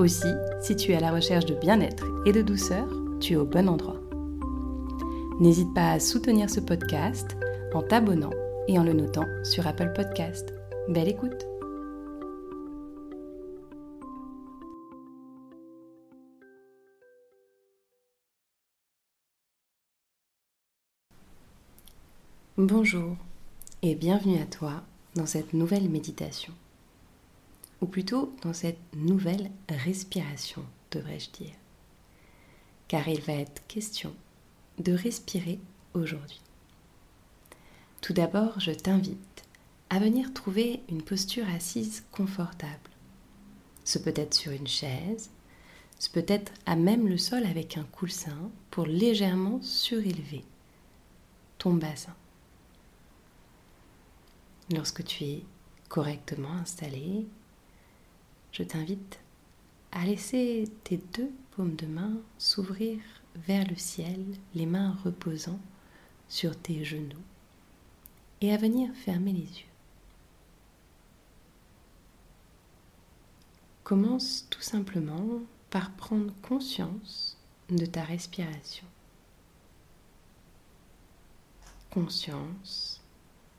Aussi, si tu es à la recherche de bien-être et de douceur, tu es au bon endroit. N'hésite pas à soutenir ce podcast en t'abonnant et en le notant sur Apple Podcast. Belle écoute Bonjour et bienvenue à toi dans cette nouvelle méditation. Ou plutôt dans cette nouvelle respiration, devrais-je dire. Car il va être question de respirer aujourd'hui. Tout d'abord, je t'invite à venir trouver une posture assise confortable. Ce peut être sur une chaise, ce peut être à même le sol avec un coussin pour légèrement surélever ton bassin. Lorsque tu es correctement installé, je t'invite à laisser tes deux paumes de main s'ouvrir vers le ciel, les mains reposant sur tes genoux, et à venir fermer les yeux. Commence tout simplement par prendre conscience de ta respiration. Conscience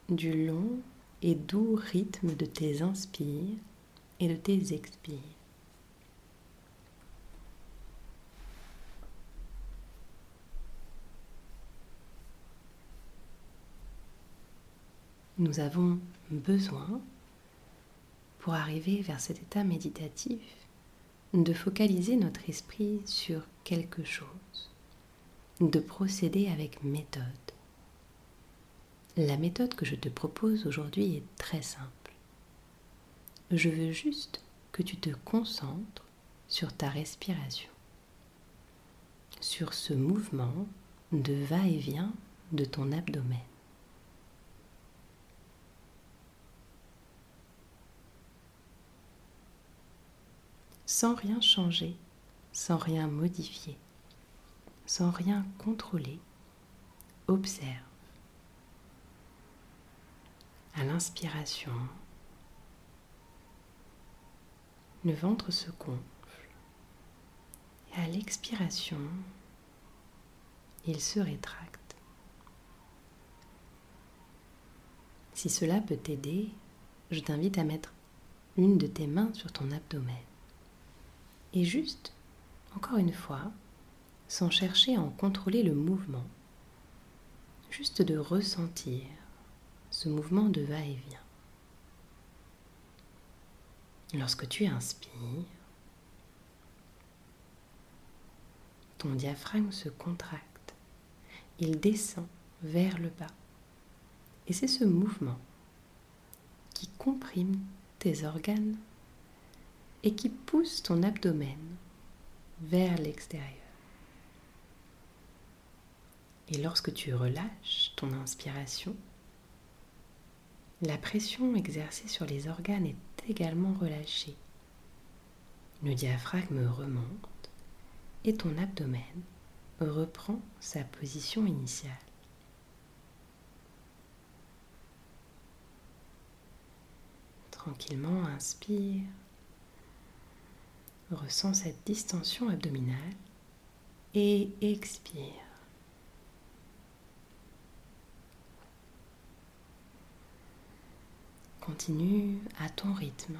du long et doux rythme de tes inspires et de tes expires. Nous avons besoin, pour arriver vers cet état méditatif, de focaliser notre esprit sur quelque chose, de procéder avec méthode. La méthode que je te propose aujourd'hui est très simple. Je veux juste que tu te concentres sur ta respiration, sur ce mouvement de va-et-vient de ton abdomen. Sans rien changer, sans rien modifier, sans rien contrôler, observe à l'inspiration, le ventre se gonfle et à l'expiration, il se rétracte. Si cela peut t'aider, je t'invite à mettre une de tes mains sur ton abdomen et juste, encore une fois, sans chercher à en contrôler le mouvement, juste de ressentir ce mouvement de va-et-vient. Lorsque tu inspires, ton diaphragme se contracte, il descend vers le bas. Et c'est ce mouvement qui comprime tes organes et qui pousse ton abdomen vers l'extérieur. Et lorsque tu relâches ton inspiration, la pression exercée sur les organes est également relâchée. Le diaphragme remonte et ton abdomen reprend sa position initiale. Tranquillement, inspire. Ressens cette distension abdominale et expire. Continue à ton rythme,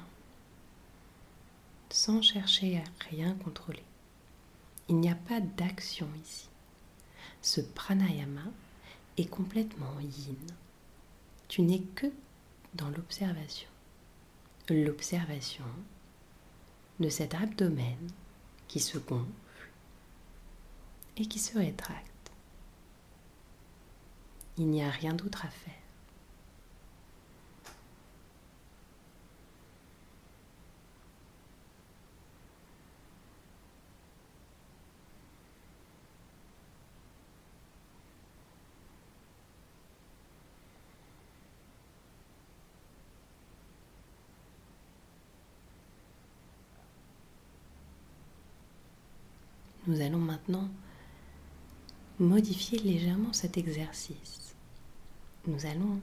sans chercher à rien contrôler. Il n'y a pas d'action ici. Ce pranayama est complètement yin. Tu n'es que dans l'observation. L'observation de cet abdomen qui se gonfle et qui se rétracte. Il n'y a rien d'autre à faire. Nous allons maintenant modifier légèrement cet exercice. Nous allons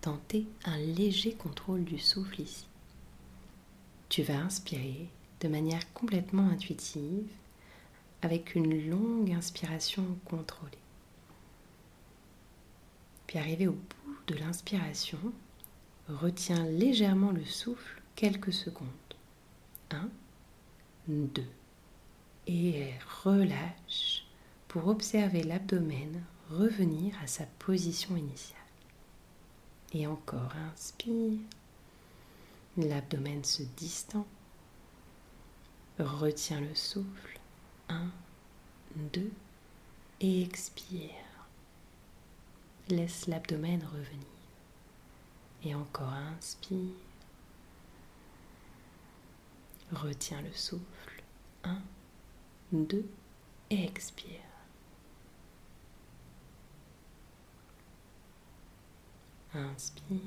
tenter un léger contrôle du souffle ici. Tu vas inspirer de manière complètement intuitive avec une longue inspiration contrôlée. Puis arrivé au bout de l'inspiration, retiens légèrement le souffle quelques secondes. 1, 2. Et relâche pour observer l'abdomen revenir à sa position initiale. Et encore, inspire. L'abdomen se distend. Retiens le souffle. 1, 2. Et expire. Laisse l'abdomen revenir. Et encore inspire. Retiens le souffle. 1, 2 et expire. Inspire.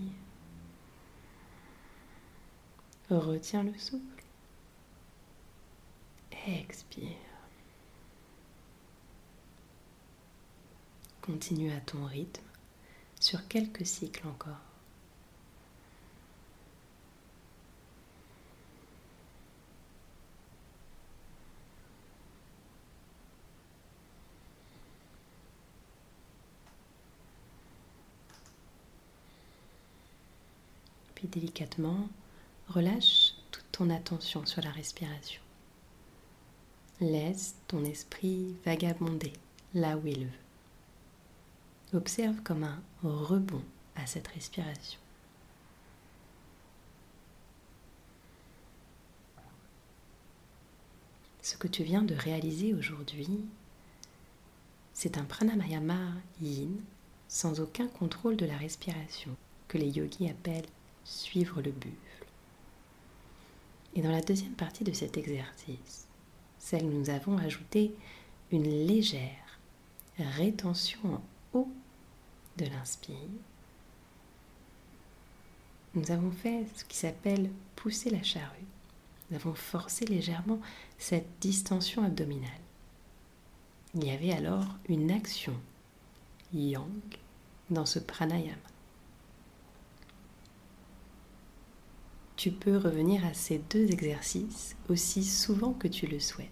Retiens le souffle. Expire. Continue à ton rythme sur quelques cycles encore. Puis délicatement, relâche toute ton attention sur la respiration. Laisse ton esprit vagabonder là où il veut. Observe comme un rebond à cette respiration. Ce que tu viens de réaliser aujourd'hui, c'est un pranayama yin sans aucun contrôle de la respiration que les yogis appellent suivre le buffle. Et dans la deuxième partie de cet exercice, celle nous avons ajouté une légère rétention en haut de l'inspire. Nous avons fait ce qui s'appelle pousser la charrue. Nous avons forcé légèrement cette distension abdominale. Il y avait alors une action yang dans ce pranayama. Tu peux revenir à ces deux exercices aussi souvent que tu le souhaites.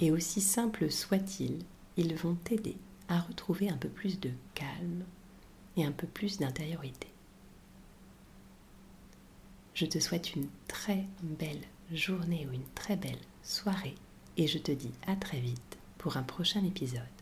Et aussi simples soient-ils, ils vont t'aider à retrouver un peu plus de calme et un peu plus d'intériorité. Je te souhaite une très belle journée ou une très belle soirée et je te dis à très vite pour un prochain épisode.